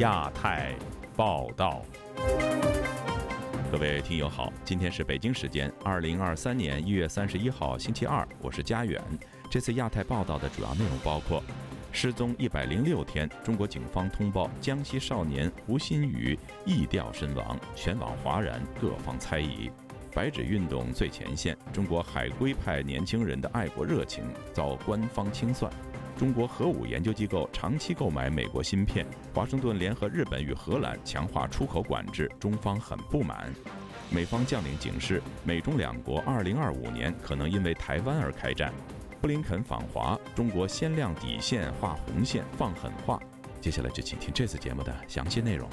亚太报道。各位听友好，今天是北京时间二零二三年一月三十一号星期二，我是佳远。这次亚太报道的主要内容包括：失踪一百零六天，中国警方通报江西少年吴新宇缢吊身亡，全网哗然，各方猜疑。白纸运动最前线，中国海归派年轻人的爱国热情遭官方清算。中国核武研究机构长期购买美国芯片，华盛顿联合日本与荷兰强化出口管制，中方很不满。美方将领警示，美中两国2025年可能因为台湾而开战。布林肯访华，中国先亮底线，画红线，放狠话。接下来就请听这次节目的详细内容。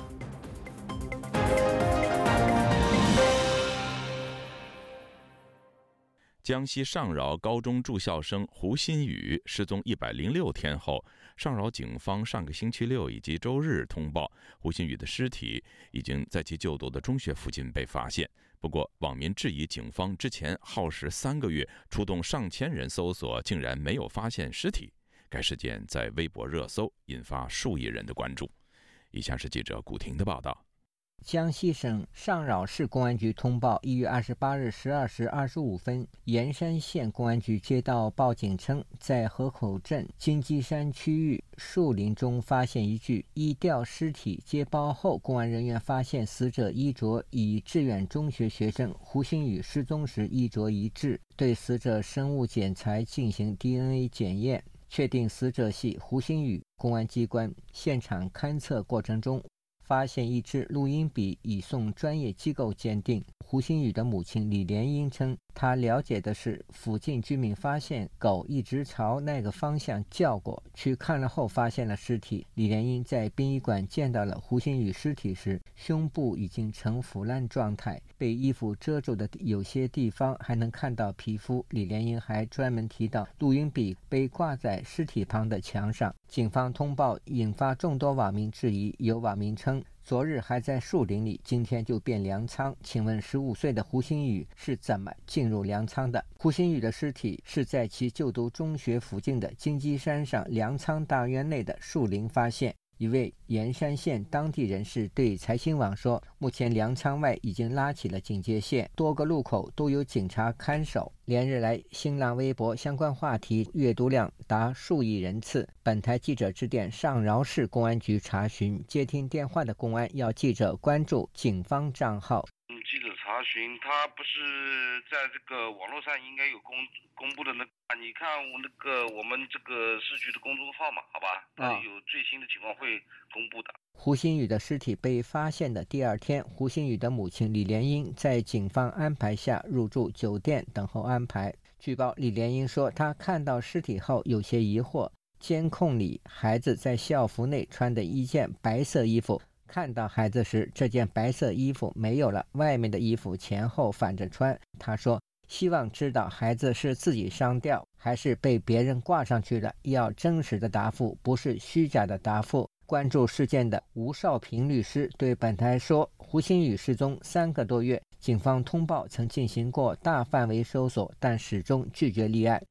江西上饶高中住校生胡鑫宇失踪一百零六天后，上饶警方上个星期六以及周日通报，胡鑫宇的尸体已经在其就读的中学附近被发现。不过，网民质疑警方之前耗时三个月，出动上千人搜索，竟然没有发现尸体。该事件在微博热搜，引发数亿人的关注。以下是记者古婷的报道。江西省上饶市公安局通报：一月二十八日十二时二十五分，盐山县公安局接到报警称，在河口镇金鸡山区域树林中发现一具缢吊尸体。接报后，公安人员发现死者衣着与志远中学学生胡鑫宇失踪时衣着一致，对死者生物检材进行 DNA 检验，确定死者系胡鑫宇。公安机关现场勘测过程中。发现一支录音笔，已送专业机构鉴定。胡鑫宇的母亲李莲英称。他了解的是，附近居民发现狗一直朝那个方向叫过去，看了后发现了尸体。李莲英在殡仪馆见到了胡鑫宇尸体时，胸部已经呈腐烂状态，被衣服遮住的有些地方还能看到皮肤。李莲英还专门提到，录音笔被挂在尸体旁的墙上。警方通报引发众多网民质疑，有网民称。昨日还在树林里，今天就变粮仓。请问十五岁的胡鑫宇是怎么进入粮仓的？胡鑫宇的尸体是在其就读中学附近的金鸡山上粮仓大院内的树林发现。一位盐山县当地人士对财新网说：“目前粮仓外已经拉起了警戒线，多个路口都有警察看守。连日来，新浪微博相关话题阅读量达数亿人次。本台记者致电上饶市公安局查询，接听电话的公安要记者关注警方账号。”查询，他不是在这个网络上应该有公公布的那啊？你看我那个我们这个市局的公众号嘛，好吧？啊，有最新的情况会公布的。胡鑫宇的尸体被发现的第二天，胡鑫宇的母亲李莲英在警方安排下入住酒店等候安排。据报，李莲英说，她看到尸体后有些疑惑，监控里孩子在校服内穿的一件白色衣服。看到孩子时，这件白色衣服没有了，外面的衣服前后反着穿。他说：“希望知道孩子是自己上吊，还是被别人挂上去的，要真实的答复，不是虚假的答复。”关注事件的吴少平律师对本台说：“胡鑫宇失踪三个多月，警方通报曾进行过大范围搜索，但始终拒绝立案。”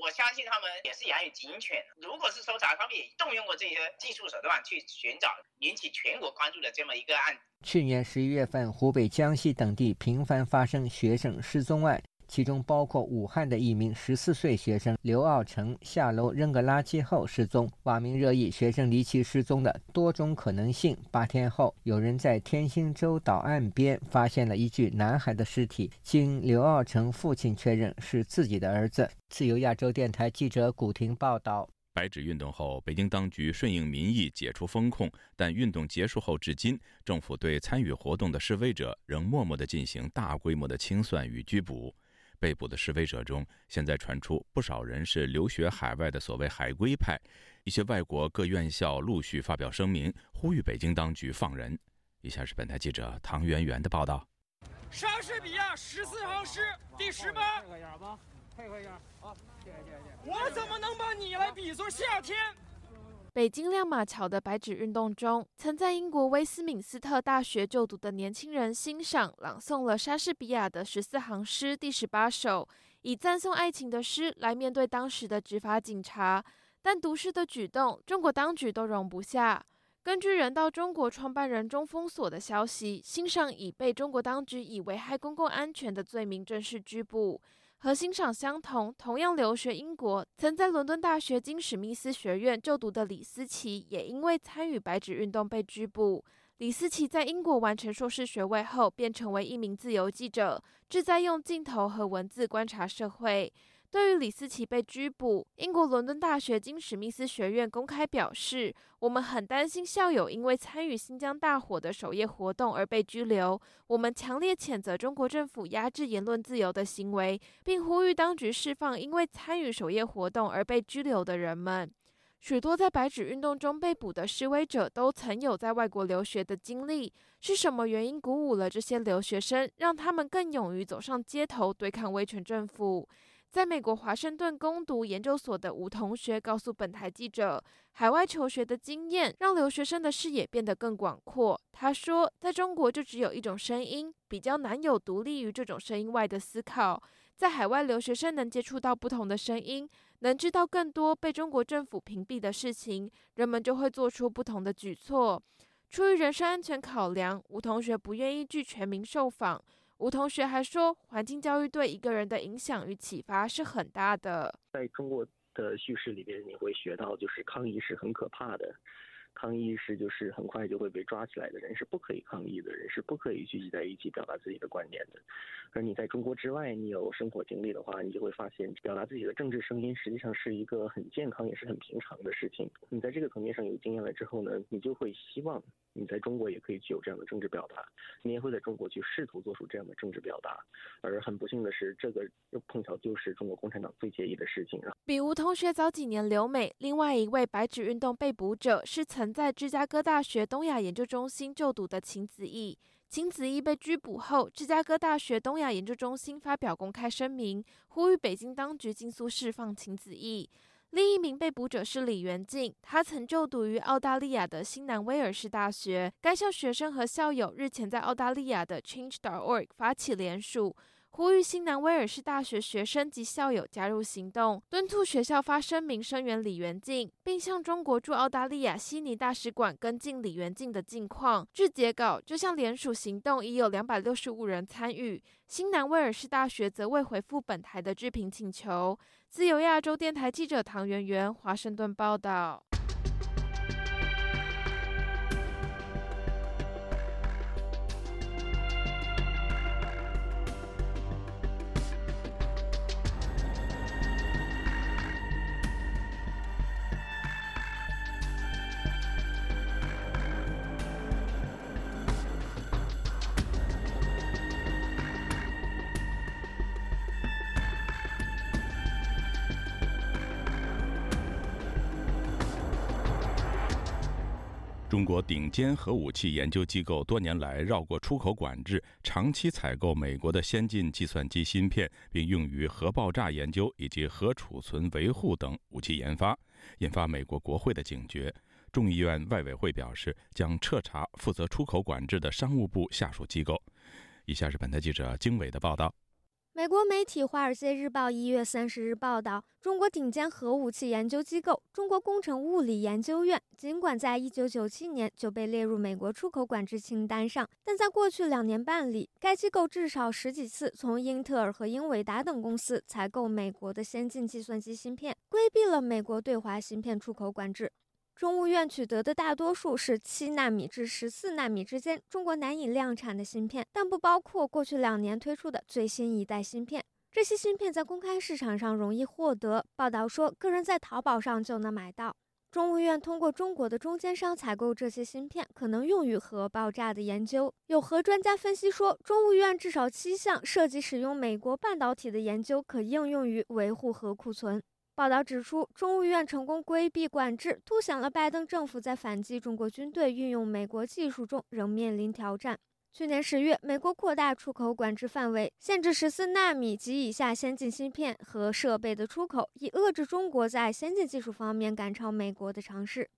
我相信他们也是养有警犬。如果是搜查，他们也动用过这些技术手段去寻找引起全国关注的这么一个案。去年十一月份，湖北、江西等地频繁发生学生失踪案。其中包括武汉的一名十四岁学生刘傲成下楼扔个垃圾后失踪，网民热议学生离奇失踪的多种可能性。八天后，有人在天星洲岛岸边发现了一具男孩的尸体，经刘傲成父亲确认是自己的儿子。自由亚洲电台记者古婷报道：白纸运动后，北京当局顺应民意解除封控，但运动结束后至今，政府对参与活动的示威者仍默默地进行大规模的清算与拘捕。被捕的示威者中，现在传出不少人是留学海外的所谓“海归派”。一些外国各院校陆续发表声明，呼吁北京当局放人。以下是本台记者唐媛媛的报道：莎士比亚十四行诗第十八。配合一下吧，配合一下。好，谢谢谢谢。我怎么能把你来比作夏天？北京亮马桥的白纸运动中，曾在英国威斯敏斯特大学就读的年轻人欣赏朗诵了莎士比亚的十四行诗第十八首，以赞颂爱情的诗来面对当时的执法警察。但读诗的举动，中国当局都容不下。根据人道中国创办人中封锁的消息，欣赏已被中国当局以危害公共安全的罪名正式拘捕。和欣赏相同，同样留学英国，曾在伦敦大学金史密斯学院就读的李思琪，也因为参与白纸运动被拘捕。李思琪在英国完成硕士学位后，便成为一名自由记者，志在用镜头和文字观察社会。对于李思琪被拘捕，英国伦敦大学金史密斯学院公开表示：“我们很担心校友因为参与新疆大火的守夜活动而被拘留。我们强烈谴责中国政府压制言论自由的行为，并呼吁当局释放因为参与守夜活动而被拘留的人们。”许多在白纸运动中被捕的示威者都曾有在外国留学的经历。是什么原因鼓舞了这些留学生，让他们更勇于走上街头对抗威权政府？在美国华盛顿攻读研究所的吴同学告诉本台记者，海外求学的经验让留学生的视野变得更广阔。他说，在中国就只有一种声音，比较难有独立于这种声音外的思考。在海外留学生能接触到不同的声音，能知道更多被中国政府屏蔽的事情，人们就会做出不同的举措。出于人身安全考量，吴同学不愿意拒全民受访。吴同学还说，环境教育对一个人的影响与启发是很大的。在中国的叙事里边，你会学到，就是抗议是很可怕的。抗议是就是很快就会被抓起来的人是不可以抗议的人是不可以聚集在一起表达自己的观点的，而你在中国之外，你有生活经历的话，你就会发现表达自己的政治声音实际上是一个很健康也是很平常的事情。你在这个层面上有经验了之后呢，你就会希望你在中国也可以具有这样的政治表达，你也会在中国去试图做出这样的政治表达。而很不幸的是，这个又碰巧就是中国共产党最介意的事情啊。比吴同学早几年留美，另外一位白纸运动被捕者是曾。曾在芝加哥大学东亚研究中心就读的秦子毅，秦子毅被拘捕后，芝加哥大学东亚研究中心发表公开声明，呼吁北京当局尽速释放秦子毅。另一名被捕者是李元静，他曾就读于澳大利亚的新南威尔士大学，该校学生和校友日前在澳大利亚的 Change.org 发起联署。呼吁新南威尔士大学学生及校友加入行动，敦促学校发声明声援李元静，并向中国驻澳大利亚悉尼大使馆跟进李元静的近况。至截稿，这项联署行动已有两百六十五人参与。新南威尔士大学则未回复本台的置评请求。自由亚洲电台记者唐媛媛，华盛顿报道。中国顶尖核武器研究机构多年来绕过出口管制，长期采购美国的先进计算机芯片，并用于核爆炸研究以及核储存维护等武器研发，引发美国国会的警觉。众议院外委会表示将彻查负责出口管制的商务部下属机构。以下是本台记者经纬的报道。美国媒体《华尔街日报》一月三十日报道，中国顶尖核武器研究机构中国工程物理研究院，尽管在一九九七年就被列入美国出口管制清单上，但在过去两年半里，该机构至少十几次从英特尔和英伟达等公司采购美国的先进计算机芯片，规避了美国对华芯片出口管制。中务院取得的大多数是七纳米至十四纳米之间中国难以量产的芯片，但不包括过去两年推出的最新一代芯片。这些芯片在公开市场上容易获得。报道说，个人在淘宝上就能买到。中务院通过中国的中间商采购这些芯片，可能用于核爆炸的研究。有核专家分析说，中务院至少七项涉及使用美国半导体的研究可应用于维护核库存。报道指出，中务院成功规避管制，凸显了拜登政府在反击中国军队运用美国技术中仍面临挑战。去年十月，美国扩大出口管制范围，限制十四纳米及以下先进芯片和设备的出口，以遏制中国在先进技术方面赶超美国的尝试。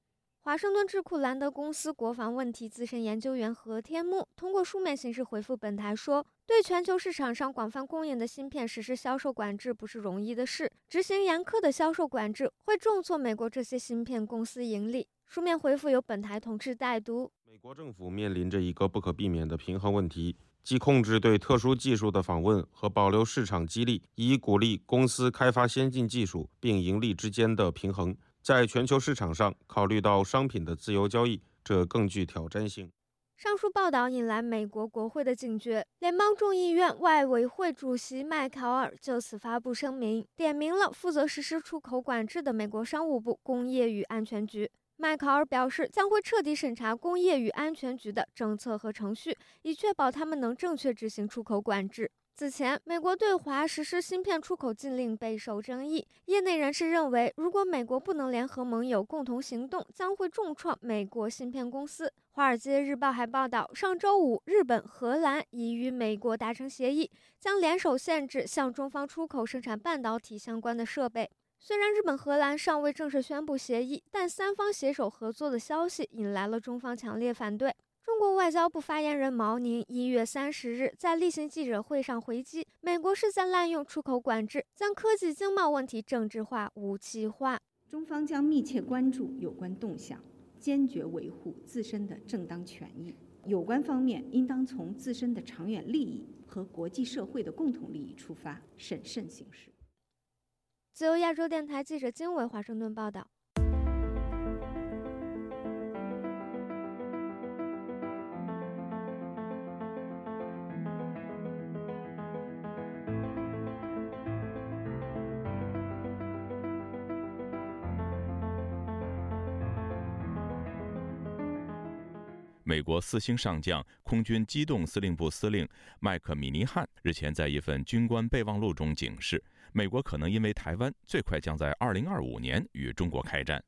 华盛顿智库兰德公司国防问题资深研究员何天木通过书面形式回复本台说：“对全球市场上广泛供应的芯片实施销售管制不是容易的事，执行严苛的销售管制会重挫美国这些芯片公司盈利。”书面回复由本台同志代读。美国政府面临着一个不可避免的平衡问题，即控制对特殊技术的访问和保留市场激励，以鼓励公司开发先进技术并盈利之间的平衡。在全球市场上，考虑到商品的自由交易，这更具挑战性。上述报道引来美国国会的警觉，联邦众议院外委会主席麦考尔就此发布声明，点名了负责实施出口管制的美国商务部工业与安全局。麦考尔表示，将会彻底审查工业与安全局的政策和程序，以确保他们能正确执行出口管制。此前，美国对华实施芯片出口禁令备受争议。业内人士认为，如果美国不能联合盟友共同行动，将会重创美国芯片公司。《华尔街日报》还报道，上周五，日本、荷兰已与美国达成协议，将联手限制向中方出口生产半导体相关的设备。虽然日本、荷兰尚未正式宣布协议，但三方携手合作的消息引来了中方强烈反对。中国外交部发言人毛宁一月三十日在例行记者会上回击，美国是在滥用出口管制，将科技经贸问题政治化、武器化。中方将密切关注有关动向，坚决维护自身的正当权益。有关方面应当从自身的长远利益和国际社会的共同利益出发，审慎行事。自由亚洲电台记者金伟华盛顿报道。美国四星上将、空军机动司令部司令麦克米尼汉日前在一份军官备忘录中警示，美国可能因为台湾最快将在2025年与中国开战。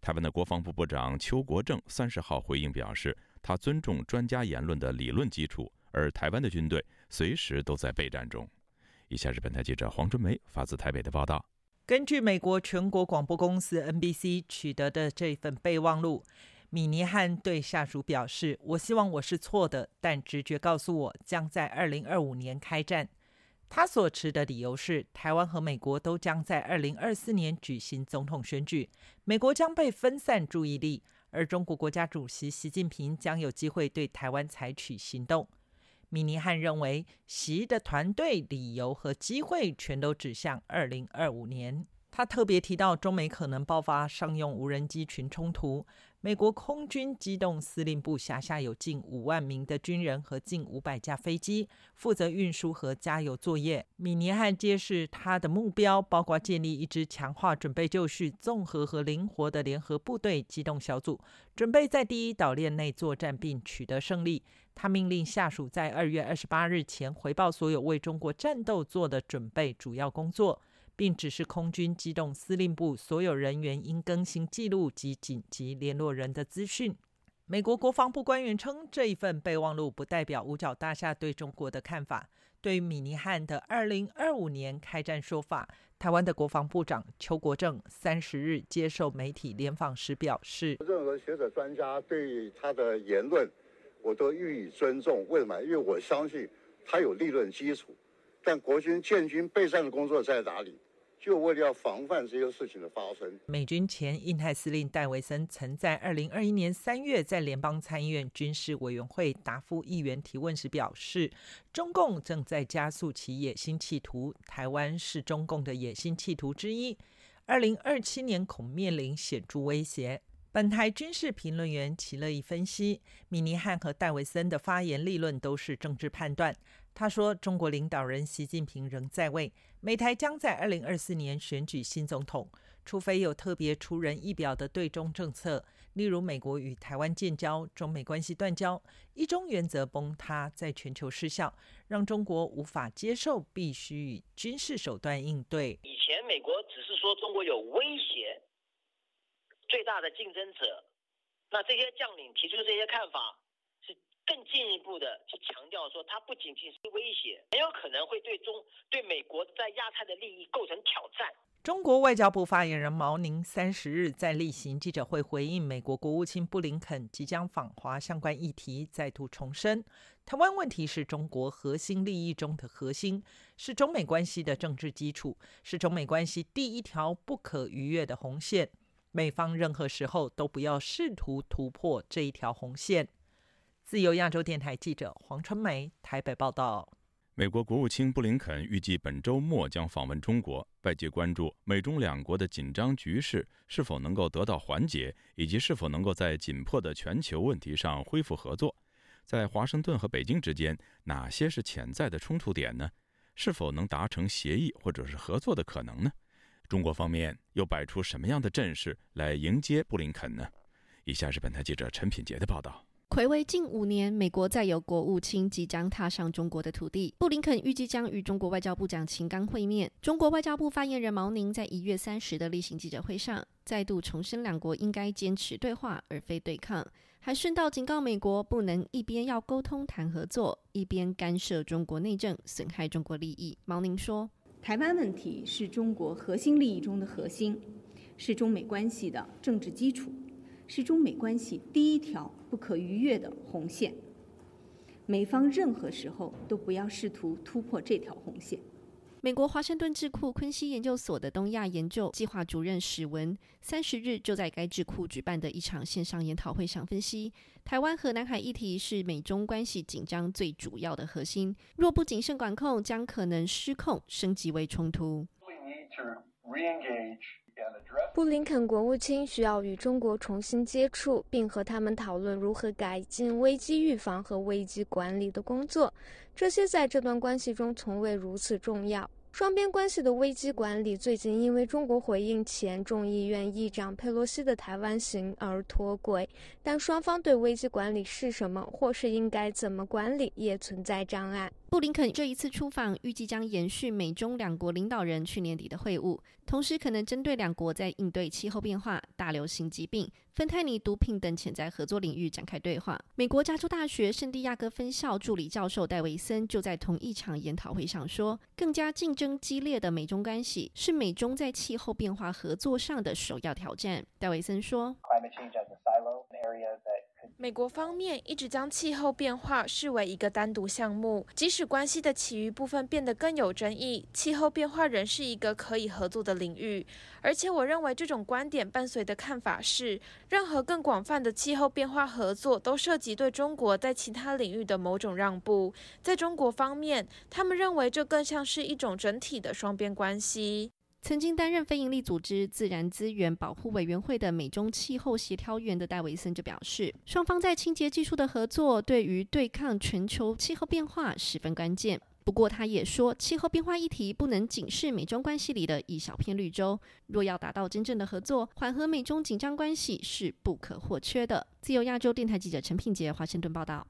台湾的国防部部长邱国正三十号回应表示，他尊重专家言论的理论基础，而台湾的军队随时都在备战中。以下是本台记者黄春梅发自台北的报道。根据美国全国广播公司 NBC 取得的这份备忘录。米尼汉对下属表示：“我希望我是错的，但直觉告诉我将在二零二五年开战。”他所持的理由是，台湾和美国都将在二零二四年举行总统选举，美国将被分散注意力，而中国国家主席习近平将有机会对台湾采取行动。米尼汉认为，习的团队理由和机会全都指向二零二五年。他特别提到，中美可能爆发商用无人机群冲突。美国空军机动司令部辖下有近五万名的军人和近五百架飞机，负责运输和加油作业。米尼汉揭示，他的目标包括建立一支强化准备就绪、综合和灵活的联合部队机动小组，准备在第一岛链内作战并取得胜利。他命令下属在二月二十八日前回报所有为中国战斗做的准备主要工作。并指示空军机动司令部所有人员应更新记录及紧急联络人的资讯。美国国防部官员称，这一份备忘录不代表五角大厦对中国的看法。对于米尼汉的二零二五年开战说法，台湾的国防部长邱国正三十日接受媒体联访时表示：“任何学者专家对他的言论，我都予以尊重。为什么？因为我相信他有理论基础。但国军建军备战的工作在哪里？”就为了要防范这些事情的发生，美军前印太司令戴维森曾在二零二一年三月在联邦参议院军事委员会答复议员提问时表示，中共正在加速其野心企图，台湾是中共的野心企图之一，二零二七年恐面临显著威胁。本台军事评论员齐乐意分析，米尼汉和戴维森的发言立论都是政治判断。他说：“中国领导人习近平仍在位，美台将在二零二四年选举新总统，除非有特别出人意表的对中政策，例如美国与台湾建交、中美关系断交、一中原则崩塌，在全球失效，让中国无法接受，必须以军事手段应对。以前美国只是说中国有威胁，最大的竞争者，那这些将领提出这些看法。”更进一步的去强调说，它不仅仅是威胁，很有可能会对中对美国在亚太的利益构成挑战。中国外交部发言人毛宁三十日在例行记者会回应美国国务卿布林肯即将访华相关议题，再度重申，台湾问题是中国核心利益中的核心，是中美关系的政治基础，是中美关系第一条不可逾越的红线。美方任何时候都不要试图突破这一条红线。自由亚洲电台记者黄春梅台北报道。美国国务卿布林肯预计本周末将访问中国，外界关注美中两国的紧张局势是否能够得到缓解，以及是否能够在紧迫的全球问题上恢复合作。在华盛顿和北京之间，哪些是潜在的冲突点呢？是否能达成协议或者是合作的可能呢？中国方面又摆出什么样的阵势来迎接布林肯呢？以下是本台记者陈品杰的报道。暌违近五年，美国再有国务卿即将踏上中国的土地。布林肯预计将与中国外交部长秦刚会面。中国外交部发言人毛宁在一月三十的例行记者会上，再度重申两国应该坚持对话而非对抗，还顺道警告美国不能一边要沟通谈合作，一边干涉中国内政，损害中国利益。毛宁说：“台湾问题是中国核心利益中的核心，是中美关系的政治基础。”是中美关系第一条不可逾越的红线，美方任何时候都不要试图突破这条红线。美国华盛顿智库昆西研究所的东亚研究计划主任史文三十日就在该智库举办的一场线上研讨会上分析，台湾和南海议题是美中关系紧张最主要的核心，若不谨慎管控，将可能失控，升级为冲突。布林肯国务卿需要与中国重新接触，并和他们讨论如何改进危机预防和危机管理的工作。这些在这段关系中从未如此重要。双边关系的危机管理最近因为中国回应前众议院议长佩洛西的台湾行而脱轨，但双方对危机管理是什么，或是应该怎么管理，也存在障碍。布林肯这一次出访，预计将延续美中两国领导人去年底的会晤，同时可能针对两国在应对气候变化、大流行疾病、芬太尼毒品等潜在合作领域展开对话。美国加州大学圣地亚哥分校助理教授戴维森就在同一场研讨会上说：“更加竞争激烈的美中关系是美中在气候变化合作上的首要挑战。”戴维森说。美国方面一直将气候变化视为一个单独项目，即使关系的其余部分变得更有争议，气候变化仍是一个可以合作的领域。而且，我认为这种观点伴随的看法是，任何更广泛的气候变化合作都涉及对中国在其他领域的某种让步。在中国方面，他们认为这更像是一种整体的双边关系。曾经担任非营利组织自然资源保护委员会的美中气候协调员的戴维森就表示，双方在清洁技术的合作对于对抗全球气候变化十分关键。不过，他也说，气候变化议题不能仅是美中关系里的一小片绿洲。若要达到真正的合作，缓和美中紧张关系是不可或缺的。自由亚洲电台记者陈品杰，华盛顿报道。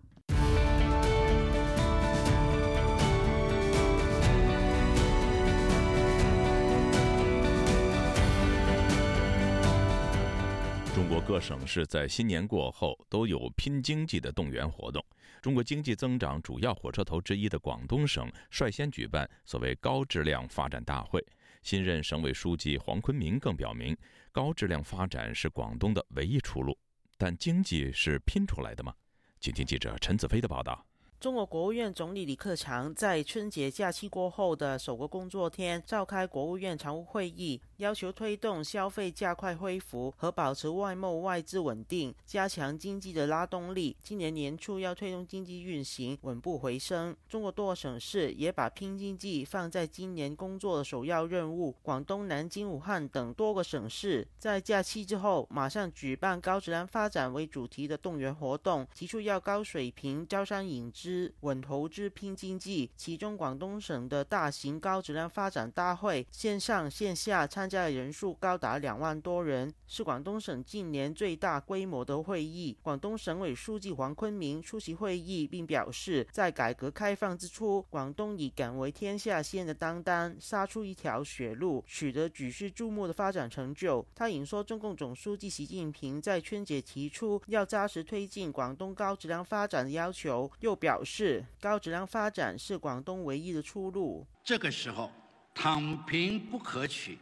中国各省市在新年过后都有拼经济的动员活动。中国经济增长主要火车头之一的广东省率先举办所谓高质量发展大会。新任省委书记黄坤明更表明，高质量发展是广东的唯一出路。但经济是拼出来的吗？请听记者陈子飞的报道。中国国务院总理李克强在春节假期过后的首个工作天召开国务院常务会议，要求推动消费加快恢复和保持外贸外资稳定，加强经济的拉动力。今年年初要推动经济运行稳步回升。中国多个省市也把拼经济放在今年工作的首要任务。广东南京、武汉等多个省市在假期之后马上举办高质量发展为主题的动员活动，提出要高水平招商引资。稳投资拼经济，其中广东省的大型高质量发展大会线上线下参加的人数高达两万多人，是广东省近年最大规模的会议。广东省委书记黄坤明出席会议，并表示，在改革开放之初，广东以敢为天下先的担当，杀出一条血路，取得举世注目的发展成就。他引说，中共总书记习近平在春节提出要扎实推进广东高质量发展的要求，又表。表示高质量发展是广东唯一的出路。这个时候，躺平不可取，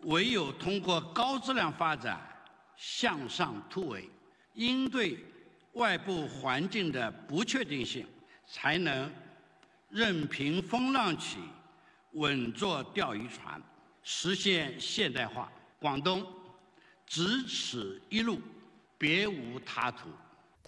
唯有通过高质量发展向上突围，应对外部环境的不确定性，才能任凭风浪起，稳坐钓鱼船，实现现代化。广东只此一路，别无他途。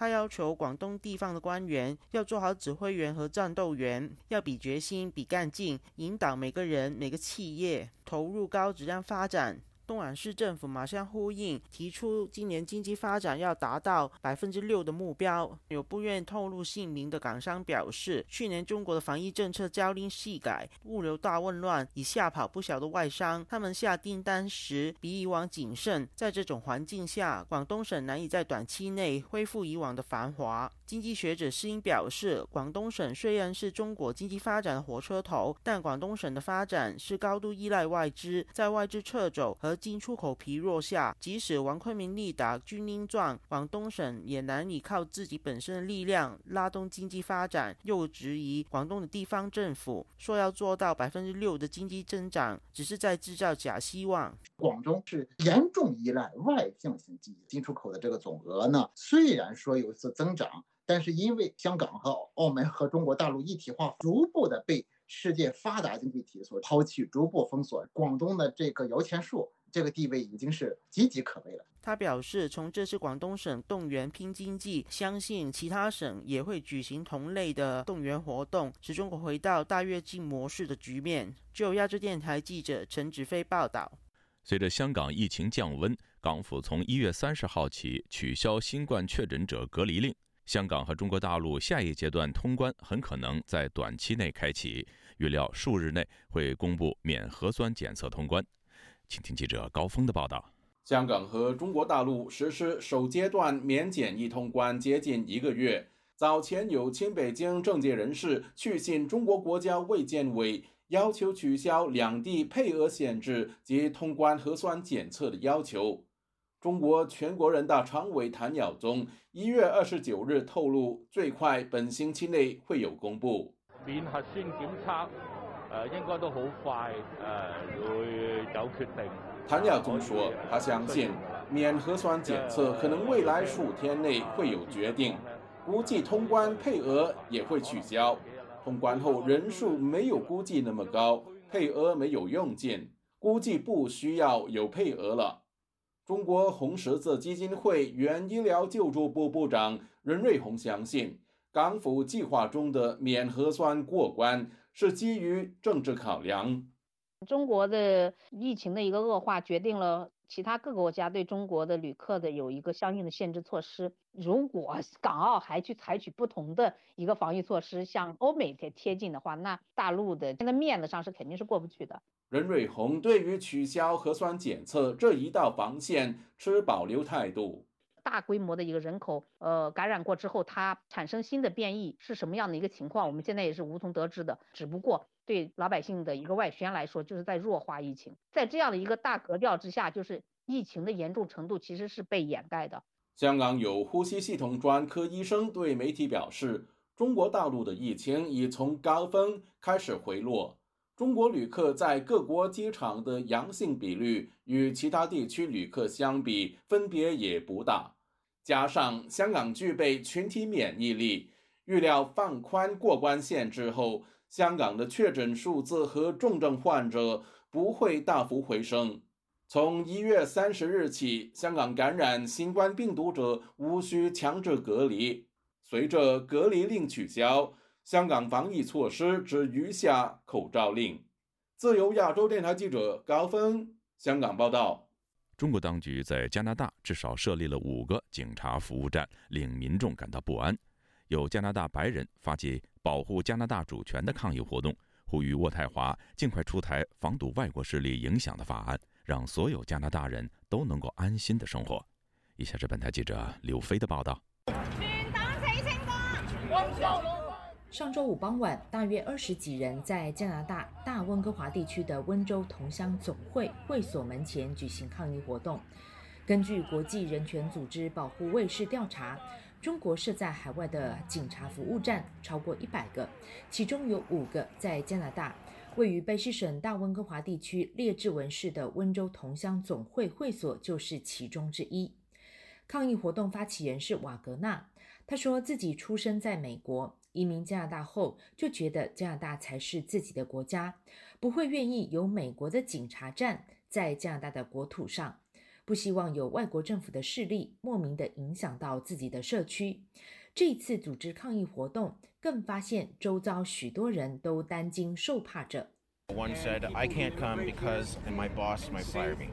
他要求广东地方的官员要做好指挥员和战斗员，要比决心、比干劲，引导每个人、每个企业投入高质量发展。东莞市政府马上呼应，提出今年经济发展要达到百分之六的目标。有不愿透露姓名的港商表示，去年中国的防疫政策朝令夕改，物流大混乱，已吓跑不少的外商。他们下订单时比以往谨慎。在这种环境下，广东省难以在短期内恢复以往的繁华。经济学者施英表示，广东省虽然是中国经济发展的火车头，但广东省的发展是高度依赖外资，在外资撤走和进出口疲弱下，即使王坤明力打军令状，广东省也难以靠自己本身的力量拉动经济发展。又质疑广东的地方政府说要做到百分之六的经济增长，只是在制造假希望。广东是严重依赖外向型经济，进出口的这个总额呢，虽然说有一次增长。但是因为香港和澳门和中国大陆一体化，逐步的被世界发达经济体所抛弃，逐步封锁。广东的这个摇钱树这个地位已经是岌岌可危了。他表示，从这次广东省动员拼经济，相信其他省也会举行同类的动员活动，使中国回到大跃进模式的局面。就亚洲电台记者陈子飞报道。随着香港疫情降温，港府从一月三十号起取消新冠确诊者隔离令。香港和中国大陆下一阶段通关很可能在短期内开启，预料数日内会公布免核酸检测通关。请听记者高峰的报道。香港和中国大陆实施首阶段免检疫通关接近一个月，早前有亲北京政界人士去信中国国家卫健委，要求取消两地配额限制及通关核酸检测的要求。中国全国人大常委谭耀宗一月二十九日透露，最快本星期内会有公布。核酸检测，呃，应该都好快，呃，会有决定。谭耀宗说，他相信免核酸检测可能未来数天内会有决定，估计通关配额也会取消。通关后人数没有估计那么高，配额没有用尽，估计不需要有配额了。中国红十字基金会原医疗救助部部长任瑞红相信，港府计划中的免核酸过关是基于政治考量。中国的疫情的一个恶化，决定了其他各个国家对中国的旅客的有一个相应的限制措施。如果港澳还去采取不同的一个防疫措施，向欧美贴贴近的话，那大陆的现在面子上是肯定是过不去的。任瑞红对于取消核酸检测这一道防线持保留态度。大规模的一个人口呃感染过之后，它产生新的变异是什么样的一个情况，我们现在也是无从得知的。只不过对老百姓的一个外宣来说，就是在弱化疫情。在这样的一个大格调之下，就是疫情的严重程度其实是被掩盖的。香港有呼吸系统专科医生对媒体表示，中国大陆的疫情已从高峰开始回落。中国旅客在各国机场的阳性比率与其他地区旅客相比分别也不大，加上香港具备群体免疫力，预料放宽过关限制后，香港的确诊数字和重症患者不会大幅回升。从一月三十日起，香港感染新冠病毒者无需强制隔离，随着隔离令取消。香港防疫措施只余下口罩令。自由亚洲电台记者高峰香港报道：中国当局在加拿大至少设立了五个警察服务站，令民众感到不安。有加拿大白人发起保护加拿大主权的抗议活动，呼吁渥太华尽快出台防堵外国势力影响的法案，让所有加拿大人都能够安心的生活。以下是本台记者刘飞的报道。上周五傍晚，大约二十几人在加拿大大温哥华地区的温州同乡总会会所门前举行抗议活动。根据国际人权组织保护卫士调查，中国设在海外的警察服务站超过一百个，其中有五个在加拿大。位于卑诗省大温哥华地区列治文市的温州同乡总会会所就是其中之一。抗议活动发起人是瓦格纳，他说自己出生在美国，移民加拿大后就觉得加拿大才是自己的国家，不会愿意有美国的警察站在加拿大的国土上，不希望有外国政府的势力莫名的影响到自己的社区。这一次组织抗议活动，更发现周遭许多人都担惊受怕着 one said i can't come because my boss is firing。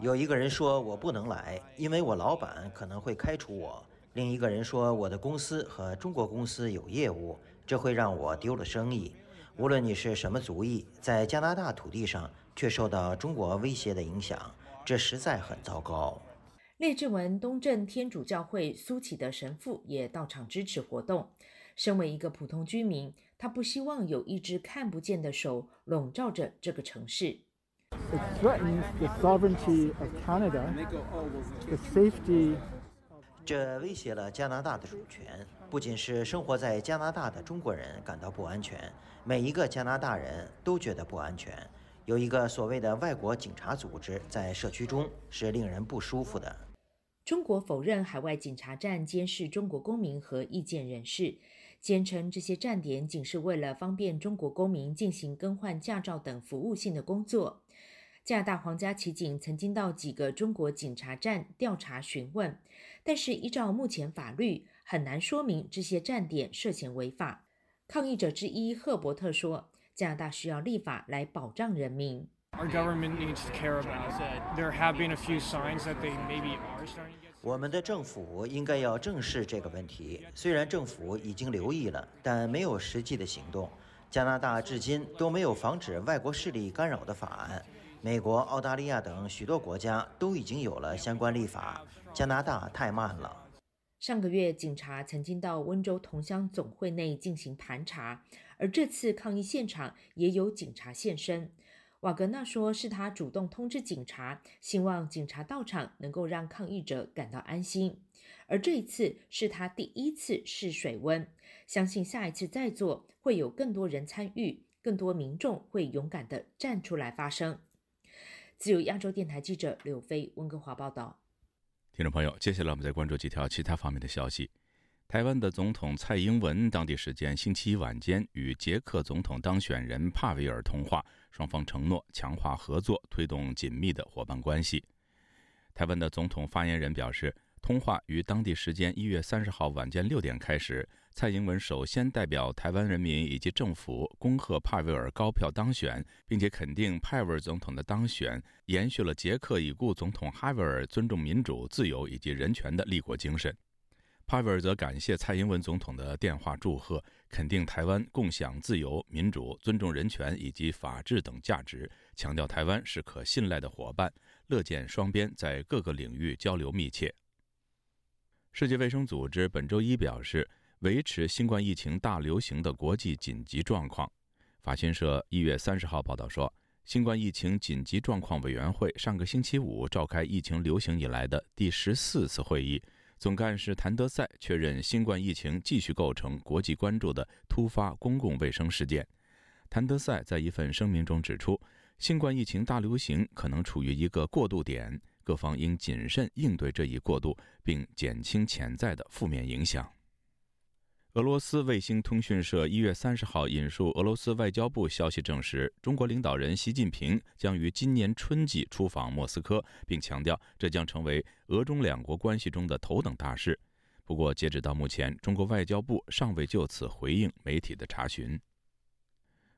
有一个人说我不能来，因为我老板可能会开除我；另一个人说我的公司和中国公司有业务，这会让我丢了生意。无论你是什么族裔，在加拿大土地上却受到中国威胁的影响，这实在很糟糕。列治文东镇天主教会苏启的神父也到场支持活动。身为一个普通居民，他不希望有一只看不见的手笼罩着这个城市。这威胁了加拿大的主权。不仅是生活在加拿大的中国人感到不安全，每一个加拿大人都觉得不安全。有一个所谓的外国警察组织在社区中是令人不舒服的。中国否认海外警察站监视中国公民和意见人士，坚称这些站点仅是为了方便中国公民进行更换驾照等服务性的工作。加拿大皇家骑警曾经到几个中国警察站调查询问，但是依照目前法律，很难说明这些站点涉嫌违法。抗议者之一赫伯特说：“加拿大需要立法来保障人民。” Our government needs to care about that. There have been a few signs that they maybe are starting. 我们的政府应该要正视这个问题。虽然政府已经留意了，但没有实际的行动。加拿大至今都没有防止外国势力干扰的法案。美国、澳大利亚等许多国家都已经有了相关立法，加拿大太慢了。上个月，警察曾经到温州同乡总会内进行盘查，而这次抗议现场也有警察现身。瓦格纳说：“是他主动通知警察，希望警察到场能够让抗议者感到安心。而这一次是他第一次试水温，相信下一次再做会有更多人参与，更多民众会勇敢地站出来发声。”自由亚洲电台记者刘飞温哥华报道。听众朋友，接下来我们再关注几条其他方面的消息。台湾的总统蔡英文当地时间星期一晚间与捷克总统当选人帕维尔通话，双方承诺强化合作，推动紧密的伙伴关系。台湾的总统发言人表示，通话于当地时间一月三十号晚间六点开始。蔡英文首先代表台湾人民以及政府恭贺帕维尔高票当选，并且肯定帕维尔总统的当选延续了捷克已故总统哈维尔尊重民主、自由以及人权的立国精神。帕维尔则感谢蔡英文总统的电话祝贺，肯定台湾共享自由、民主、尊重人权以及法治等价值，强调台湾是可信赖的伙伴，乐见双边在各个领域交流密切。世界卫生组织本周一表示，维持新冠疫情大流行的国际紧急状况。法新社一月三十号报道说，新冠疫情紧急状况委员会上个星期五召开疫情流行以来的第十四次会议。总干事谭德赛确认，新冠疫情继续构成国际关注的突发公共卫生事件。谭德赛在一份声明中指出，新冠疫情大流行可能处于一个过渡点，各方应谨慎应对这一过渡，并减轻潜在的负面影响。俄罗斯卫星通讯社一月三十号引述俄罗斯外交部消息证实，中国领导人习近平将于今年春季出访莫斯科，并强调这将成为俄中两国关系中的头等大事。不过，截止到目前，中国外交部尚未就此回应媒体的查询。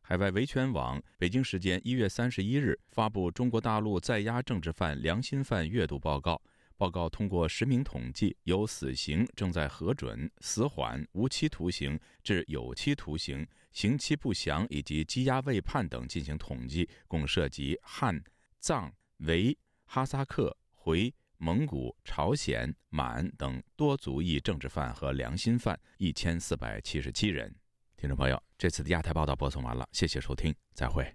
海外维权网北京时间一月三十一日发布中国大陆在押政治犯良心犯阅读报告。报告通过实名统计，由死刑正在核准、死缓、无期徒刑至有期徒刑、刑期不详以及羁押未判等进行统计，共涉及汉、藏、维、哈萨克、回、蒙古、朝鲜、满等多族裔政治犯和良心犯一千四百七十七人。听众朋友，这次的亚太报道播送完了，谢谢收听，再会。